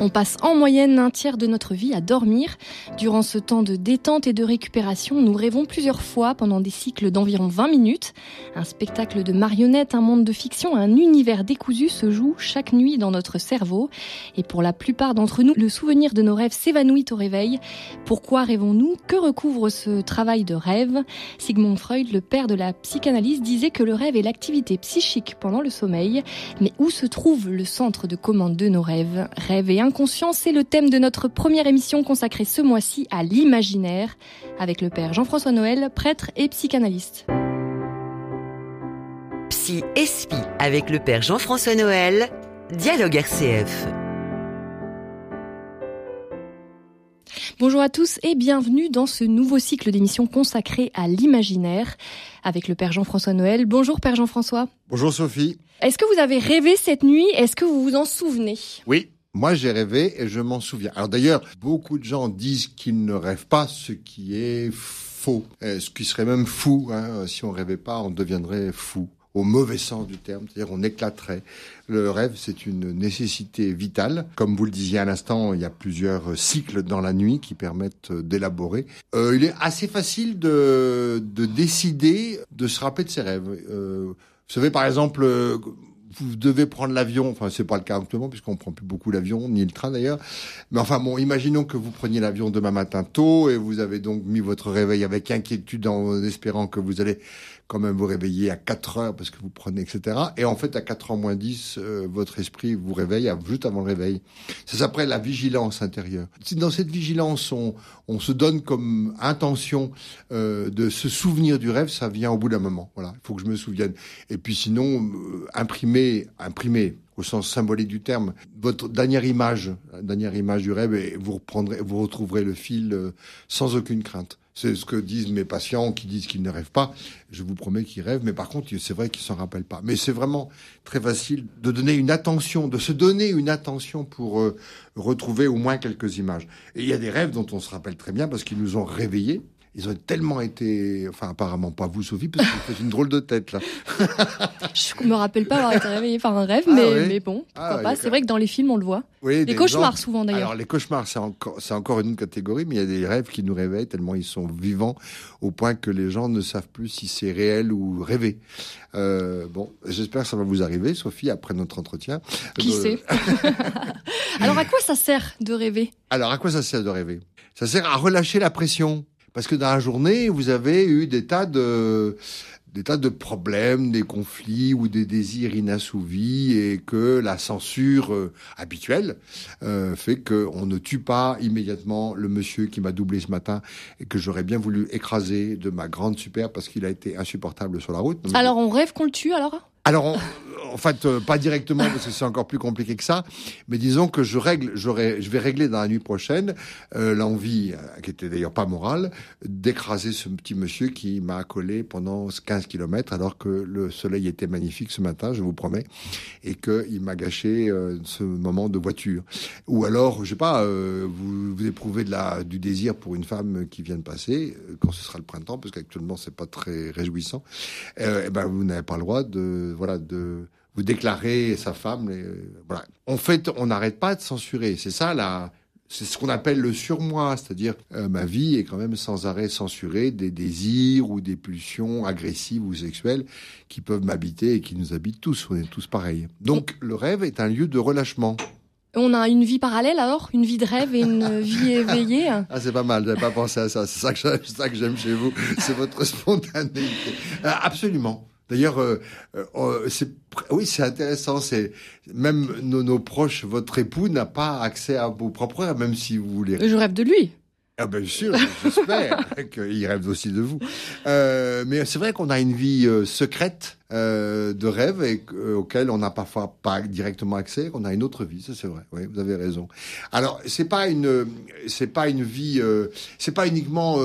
On passe en moyenne un tiers de notre vie à dormir. Durant ce temps de détente et de récupération, nous rêvons plusieurs fois pendant des cycles d'environ 20 minutes. Un spectacle de marionnettes, un monde de fiction, un univers décousu se joue chaque nuit dans notre cerveau. Et pour la plupart d'entre nous, le souvenir de nos rêves s'évanouit au réveil. Pourquoi rêvons-nous? Que recouvre ce travail de rêve? Sigmund Freud, le père de la psychanalyse, disait que le rêve est l'activité psychique pendant le sommeil. Mais où se trouve le centre de commande de nos rêves? Inconscient, c'est le thème de notre première émission consacrée ce mois-ci à l'imaginaire, avec le père Jean-François Noël, prêtre et psychanalyste. Psy Espi avec le père Jean-François Noël, Dialogue RCF. Bonjour à tous et bienvenue dans ce nouveau cycle d'émissions consacré à l'imaginaire avec le Père Jean-François Noël. Bonjour Père Jean-François. Bonjour Sophie. Est-ce que vous avez rêvé cette nuit? Est-ce que vous vous en souvenez? Oui. Moi, j'ai rêvé et je m'en souviens. Alors d'ailleurs, beaucoup de gens disent qu'ils ne rêvent pas, ce qui est faux. Ce qui serait même fou. Hein. Si on rêvait pas, on deviendrait fou au mauvais sens du terme, c'est-à-dire on éclaterait. Le rêve, c'est une nécessité vitale. Comme vous le disiez à l'instant, il y a plusieurs cycles dans la nuit qui permettent d'élaborer. Euh, il est assez facile de, de décider de se rappeler de ses rêves. Euh, vous savez, par exemple, vous devez prendre l'avion, enfin c'est pas le cas actuellement puisqu'on prend plus beaucoup l'avion ni le train d'ailleurs, mais enfin bon, imaginons que vous preniez l'avion demain matin tôt et vous avez donc mis votre réveil avec inquiétude en espérant que vous allez quand même vous réveiller à 4 heures parce que vous prenez, etc. Et en fait, à 4 heures moins 10, euh, votre esprit vous réveille juste avant le réveil. Ça s'appelle la vigilance intérieure. Dans cette vigilance, on, on se donne comme intention euh, de se souvenir du rêve, ça vient au bout d'un moment. Voilà, il faut que je me souvienne. Et puis sinon, euh, imprimer, imprimer au sens symbolique du terme, votre dernière image, dernière image du rêve, et vous reprendrez, vous retrouverez le fil euh, sans aucune crainte. C'est ce que disent mes patients qui disent qu'ils ne rêvent pas. Je vous promets qu'ils rêvent, mais par contre, c'est vrai qu'ils s'en rappellent pas. Mais c'est vraiment très facile de donner une attention, de se donner une attention pour euh, retrouver au moins quelques images. Et il y a des rêves dont on se rappelle très bien parce qu'ils nous ont réveillés. Ils ont tellement été, enfin apparemment pas vous Sophie, parce que vous faites une drôle de tête là. je me rappelle pas avoir été réveillée par un rêve, ah mais, mais bon, pourquoi ah, pas. C'est vrai que dans les films on le voit. Oui, les cauchemars souvent d'ailleurs. Alors les cauchemars c'est encore, c'est encore une catégorie, mais il y a des rêves qui nous réveillent tellement ils sont vivants au point que les gens ne savent plus si c'est réel ou rêvé. Euh, bon, j'espère que ça va vous arriver, Sophie, après notre entretien. Qui euh, sait Alors à quoi ça sert de rêver? Alors à quoi ça sert de rêver? Ça sert à relâcher la pression. Parce que dans la journée, vous avez eu des tas de des tas de problèmes, des conflits ou des désirs inassouvis et que la censure euh, habituelle euh, fait qu'on ne tue pas immédiatement le monsieur qui m'a doublé ce matin et que j'aurais bien voulu écraser de ma grande super parce qu'il a été insupportable sur la route. Alors on rêve qu'on le tue alors? Alors, en fait, euh, pas directement parce que c'est encore plus compliqué que ça, mais disons que je règle, je vais régler dans la nuit prochaine euh, l'envie, euh, qui était d'ailleurs pas morale, d'écraser ce petit monsieur qui m'a accolé pendant 15 kilomètres alors que le soleil était magnifique ce matin, je vous promets, et qu'il m'a gâché ce moment de voiture. Ou alors, je sais pas, vous, vous éprouvez de la, du désir pour une femme qui vient de passer, quand ce sera le printemps, parce qu'actuellement c'est pas très réjouissant, eh ben vous n'avez pas le droit de voilà, de vous déclarer sa femme. voilà. En fait, on n'arrête pas de censurer. C'est ça là. C'est ce qu'on appelle le surmoi, c'est-à-dire euh, ma vie est quand même sans arrêt censurée des désirs ou des pulsions agressives ou sexuelles qui peuvent m'habiter et qui nous habitent tous. On est tous pareils. Donc le rêve est un lieu de relâchement. On a une vie parallèle alors, une vie de rêve et une vie éveillée? Ah c'est pas mal, j'avais pas pensé à ça. C'est ça que j'aime chez vous, c'est votre spontanéité. Euh, absolument. D'ailleurs, euh, euh, euh, c'est oui, c'est intéressant. C'est même nos, proches, votre époux n'a pas accès à vos propres rêves, même si vous voulez. Je rêve de lui. Ah bien sûr, j'espère qu'il rêve aussi de vous. mais c'est vrai qu'on a une vie secrète de rêve et auquel on n'a parfois pas directement accès. On a une autre vie, ça c'est vrai. Oui, vous avez raison. Alors c'est pas une, c'est pas une vie, c'est pas uniquement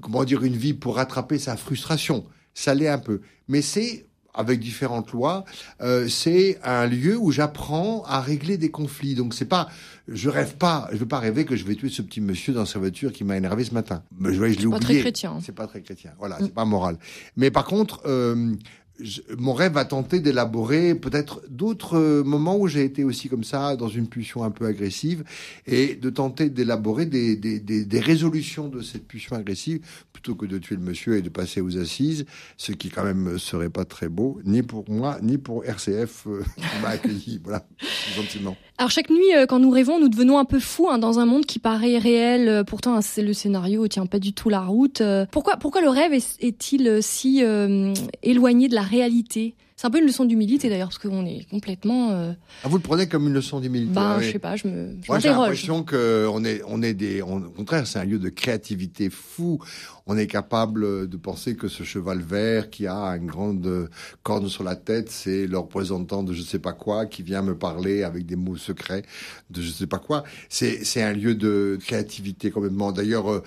comment dire une vie pour rattraper sa frustration ça l'est un peu. Mais c'est avec différentes lois, euh, c'est un lieu où j'apprends à régler des conflits. Donc c'est pas, je rêve pas, je veux pas rêver que je vais tuer ce petit monsieur dans sa voiture qui m'a énervé ce matin. Mais je, je l'ai oublié. C'est pas très chrétien. C'est pas très chrétien. Voilà, c'est pas moral. Mais par contre, euh, mon rêve a tenté d'élaborer peut-être d'autres euh, moments où j'ai été aussi comme ça, dans une pulsion un peu agressive, et de tenter d'élaborer des, des, des, des, résolutions de cette pulsion agressive, plutôt que de tuer le monsieur et de passer aux assises, ce qui quand même serait pas très beau, ni pour moi, ni pour RCF euh, qui m'a accueilli. voilà, gentiment. Alors chaque nuit, euh, quand nous rêvons, nous devenons un peu fous hein, dans un monde qui paraît réel. Pourtant, le scénario tient pas du tout la route. Pourquoi, pourquoi le rêve est-il si éloigné de la réalité. C'est un peu une leçon d'humilité d'ailleurs, parce qu'on est complètement. Euh... Ah, vous le prenez comme une leçon d'humilité Ben, oui. je sais pas, je me. Moi, j'ai l'impression qu'on est, on est des. On, au contraire, c'est un lieu de créativité fou. On est capable de penser que ce cheval vert qui a une grande corne sur la tête, c'est le représentant de je sais pas quoi qui vient me parler avec des mots secrets de je sais pas quoi. C'est, un lieu de créativité complètement. D'ailleurs, euh,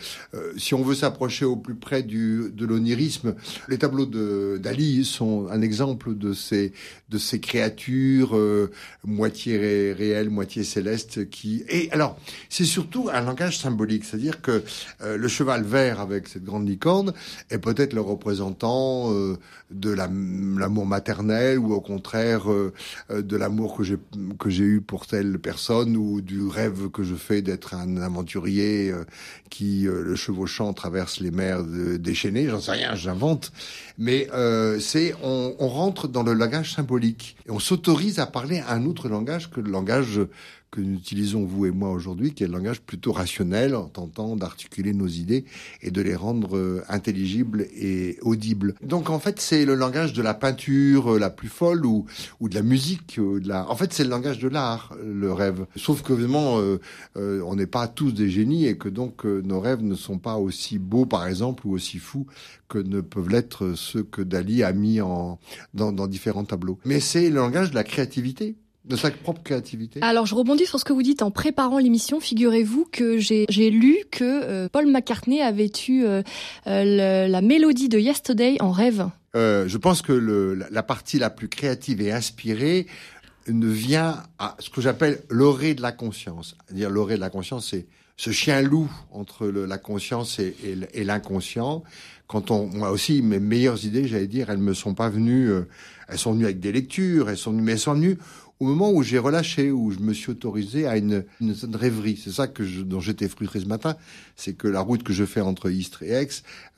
si on veut s'approcher au plus près du, de l'onirisme, les tableaux de, d'Ali sont un exemple de ces, de ces créatures euh, moitié ré, réelles, moitié célestes qui. Et alors, c'est surtout un langage symbolique, c'est-à-dire que euh, le cheval vert avec cette grande licorne est peut-être le représentant euh, de l'amour maternel ou au contraire de l'amour que j'ai que j'ai eu pour telle personne ou du rêve que je fais d'être un aventurier qui le chevauchant traverse les mers de, déchaînées. J'en sais rien, j'invente. Mais c'est on, on rentre dans le langage symbolique. Et on s'autorise à parler un autre langage que le langage que nous utilisons, vous et moi, aujourd'hui, qui est le langage plutôt rationnel, en tentant d'articuler nos idées et de les rendre euh, intelligibles et audibles. Donc, en fait, c'est le langage de la peinture euh, la plus folle ou, ou de la musique. Ou de la... En fait, c'est le langage de l'art, le rêve. Sauf que, vraiment, euh, euh, on n'est pas tous des génies et que donc euh, nos rêves ne sont pas aussi beaux, par exemple, ou aussi fous que ne peuvent l'être ceux que Dali a mis en, dans, dans différents tableaux. Mais c'est le langage de la créativité de sa propre créativité. Alors je rebondis sur ce que vous dites en préparant l'émission. Figurez-vous que j'ai lu que euh, Paul McCartney avait eu euh, le, la mélodie de Yesterday en rêve. Euh, je pense que le, la partie la plus créative et inspirée ne vient à ce que j'appelle l'orée de la conscience. Dire l'orée de la conscience, c'est ce chien loup entre le, la conscience et, et, et l'inconscient. Quand on, moi aussi, mes meilleures idées, j'allais dire, elles me sont pas venues. Euh, elles sont venues avec des lectures, elles sont venues, mais elles sont venues au moment où j'ai relâché, où je me suis autorisé à une, une certaine rêverie. C'est ça que je, dont j'étais frustré ce matin, c'est que la route que je fais entre Istres et Aix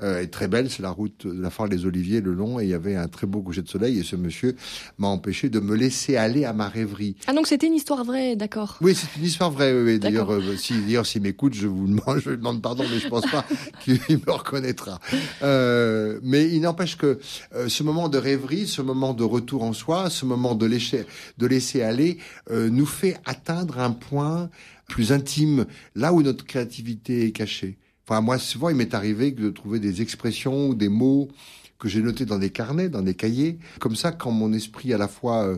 euh, est très belle. C'est la route de la Foire des Oliviers, le long, et il y avait un très beau coucher de soleil. Et ce monsieur m'a empêché de me laisser aller à ma rêverie. Ah donc c'était une histoire vraie, d'accord. Oui, c'est une histoire vraie. Oui, d'ailleurs, euh, si d'ailleurs s'il m'écoute, je vous demande, je lui demande pardon, mais je pense pas qu'il me reconnaîtra. Euh, mais il n'empêche que euh, ce moment de rêverie, ce moment de retour en soi, ce moment de laisser, de aller euh, nous fait atteindre un point plus intime, là où notre créativité est cachée. Enfin, moi, souvent, il m'est arrivé de trouver des expressions ou des mots que j'ai notés dans des carnets, dans des cahiers. Comme ça, quand mon esprit à la fois euh,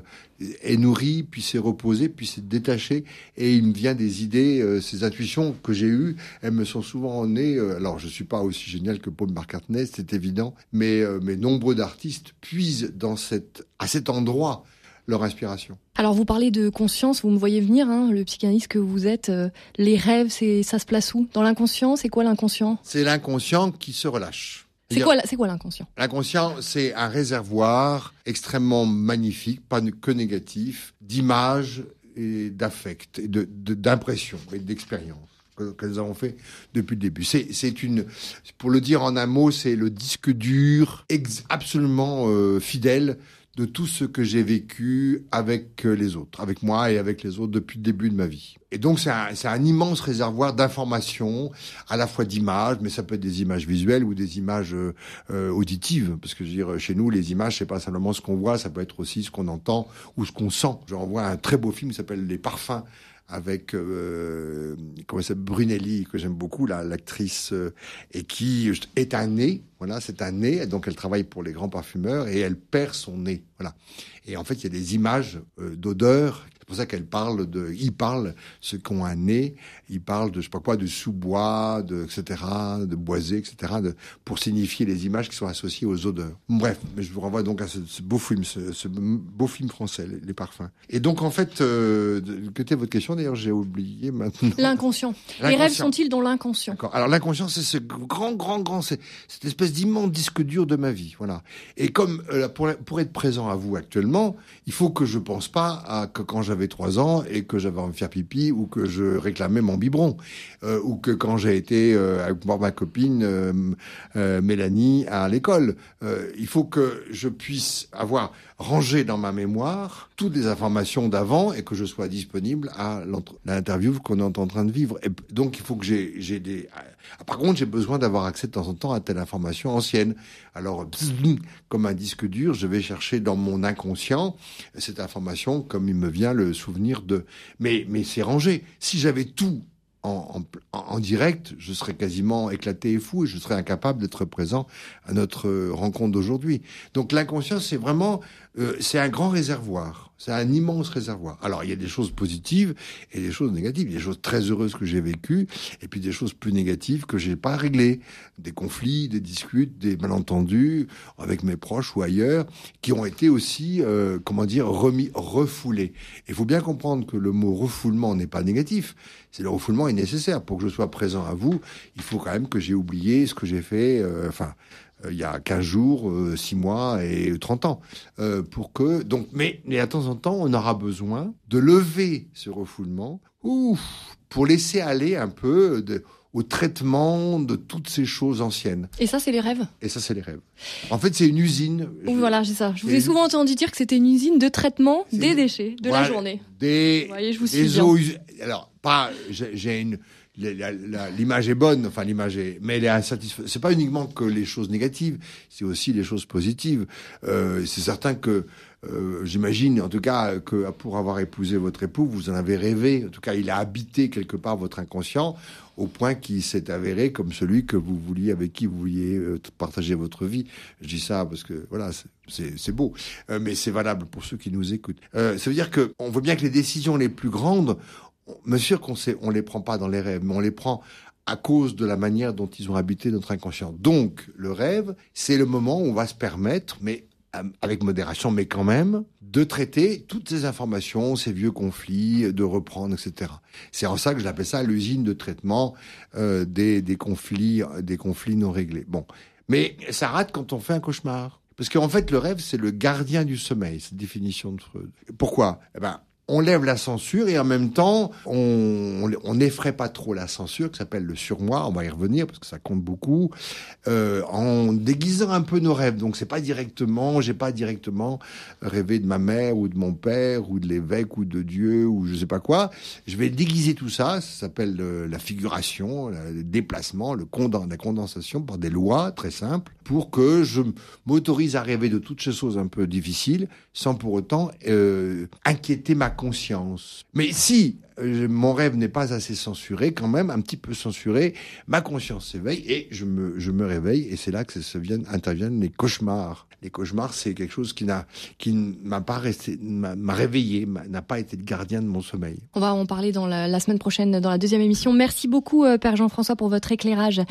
est nourri, puis s'est reposé, puis s'est détaché, et il me vient des idées, euh, ces intuitions que j'ai eues, elles me sont souvent nées. Alors, je suis pas aussi génial que Paul McCartney, c'est évident, mais mais nombreux d'artistes puisent dans cette à cet endroit leur inspiration. Alors vous parlez de conscience, vous me voyez venir, hein, le psychanalyste que vous êtes. Euh, les rêves, c'est ça se place où? Dans l'inconscient, c'est quoi l'inconscient? C'est l'inconscient qui se relâche. C'est quoi, c'est quoi l'inconscient? L'inconscient, c'est un réservoir extrêmement magnifique, pas que négatif, d'images et d'affects, et de, d'impressions et d'expériences que, que, nous avons fait depuis le début. C'est, c'est une, pour le dire en un mot, c'est le disque dur, ex, absolument euh, fidèle de tout ce que j'ai vécu avec les autres, avec moi et avec les autres depuis le début de ma vie. Et donc c'est un, immense réservoir d'informations, à la fois d'images, mais ça peut être des images visuelles ou des images euh, auditives, parce que je veux dire chez nous les images c'est pas simplement ce qu'on voit, ça peut être aussi ce qu'on entend ou ce qu'on sent. Je renvoie un très beau film qui s'appelle Les Parfums avec euh, comment ça Brunelli que j'aime beaucoup l'actrice euh, et qui est un nez voilà c'est un nez donc elle travaille pour les grands parfumeurs et elle perd son nez voilà et en fait il y a des images euh, d'odeurs pour ça qu'elle parle de, il parle ce qu'ont un nez, il parle de je sais pas quoi, de sous-bois, de etc., de boisé, etc., de, pour signifier les images qui sont associées aux odeurs. Bref, mais je vous renvoie donc à ce, beau film, ce, beau film français, les, parfums. Et donc en fait, euh, que était votre question d'ailleurs, j'ai oublié maintenant. L'inconscient. Les rêves sont-ils dans l'inconscient? Alors l'inconscient, c'est ce grand, grand, grand, c'est cette espèce d'immense disque dur de ma vie, voilà. Et comme euh, pour, pour être présent à vous actuellement, il faut que je pense pas à que quand j'avais trois ans et que j'avais envie de faire pipi ou que je réclamais mon biberon euh, ou que quand j'ai été euh, avec ma copine euh, Mélanie à l'école. il faut que je puisse avoir rangé dans ma mémoire toutes les informations d'avant et que je sois disponible à l'interview qu'on est en train de vivre. Et donc il faut que j'ai des. Ah, par contre, j'ai besoin d'avoir accès de temps en temps à telle information ancienne. Alors, comme un disque dur, je vais chercher dans mon inconscient cette information comme il me vient le souvenir de. Mais mais c'est rangé. Si j'avais tout en, en, direct, je serais quasiment éclaté et fou et je serais incapable d'être présent à notre rencontre d'aujourd'hui. Donc l'inconscient, c'est vraiment, euh, c'est un grand réservoir. C'est un immense réservoir. Alors, il y a des choses positives et des choses négatives. Il y a des choses très heureuses que j'ai vécues et puis des choses plus négatives que j'ai pas réglées. Des conflits, des disputes, des malentendus avec mes proches ou ailleurs qui ont été aussi, euh, comment dire, remis, refoulés. Il faut bien comprendre que le mot refoulement n'est pas négatif. C'est le refoulement est nécessaire pour que je sois présent à vous. Il faut quand même que j'ai oublié ce que j'ai fait. Euh, enfin, il y a 15 jours, 6 euh, mois et 30 ans. Euh, pour que donc, mais, mais à temps en temps, on aura besoin de lever ce refoulement ouf, pour laisser aller un peu de, au traitement de toutes ces choses anciennes. Et ça, c'est les rêves? Et ça, c'est les rêves. En fait, c'est une usine. Oui, voilà, c'est ça. Je vous ai souvent entendu dire que c'était une usine de traitement des déchets de la journée. Des, vous voyez, je vous des eaux, Alors, pas, j'ai une l'image est bonne, enfin l'image est, mais elle est insatisfaisante. C'est pas uniquement que les choses négatives, c'est aussi les choses positives. Euh, c'est certain que euh, j'imagine, en tout cas, que pour avoir épousé votre époux, vous en avez rêvé. En tout cas, il a habité quelque part votre inconscient au point qu'il s'est avéré comme celui que vous vouliez, avec qui vous vouliez euh, partager votre vie. Je dis ça parce que voilà, c'est beau, euh, mais c'est valable pour ceux qui nous écoutent. Euh, ça veut dire que on voit bien que les décisions les plus grandes, Monsieur qu'on sait, on les prend pas dans les rêves, mais on les prend à cause de la manière dont ils ont habité notre inconscient. Donc, le rêve, c'est le moment où on va se permettre, mais euh, avec modération, mais quand même, de traiter toutes ces informations, ces vieux conflits, de reprendre, etc. C'est en ça que je l'appelle ça l'usine de traitement euh, des, des conflits, des conflits non réglés. Bon, mais ça rate quand on fait un cauchemar. Parce qu'en fait, le rêve, c'est le gardien du sommeil, cette définition de Freud. Pourquoi? Eh ben, on lève la censure et en même temps, on n'effraie pas trop la censure, qui s'appelle le surmoi, on va y revenir parce que ça compte beaucoup, euh, en déguisant un peu nos rêves. Donc c'est pas directement, j'ai pas directement rêvé de ma mère ou de mon père ou de l'évêque ou de Dieu ou je sais pas quoi. Je vais déguiser tout ça, ça s'appelle euh, la figuration, le déplacement, la condensation par des lois très simples pour que je m'autorise à rêver de toutes ces choses un peu difficiles sans pour autant euh, inquiéter ma Mais si euh, mon rêve n'est pas assez censuré, quand même un petit peu censuré, ma conscience s'éveille et je me, je me réveille et c'est là que ça viennent, interviennent les cauchemars. Les cauchemars, c'est quelque chose qui n'a, qui m'a pas resté, m'a réveillé, n'a pas été le gardien de mon sommeil. On va en parler dans la, la, semaine prochaine, dans la deuxième émission. Merci beaucoup, euh, Père Jean-François, pour votre éclairage.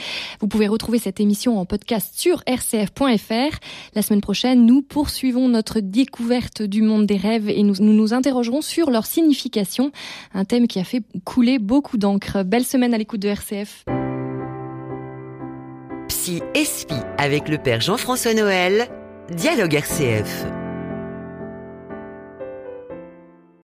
Vous pouvez retrouver cette émission en podcast sur rcf.fr. La semaine prochaine, nous poursuivons notre découverte du monde des rêves et nous nous, nous interrogerons sur leur signification. Un thème qui a fait couler beaucoup d'encre. Belle semaine à l'écoute de RCF. Psy Espi avec le père Jean-François Noël, Dialogue RCF.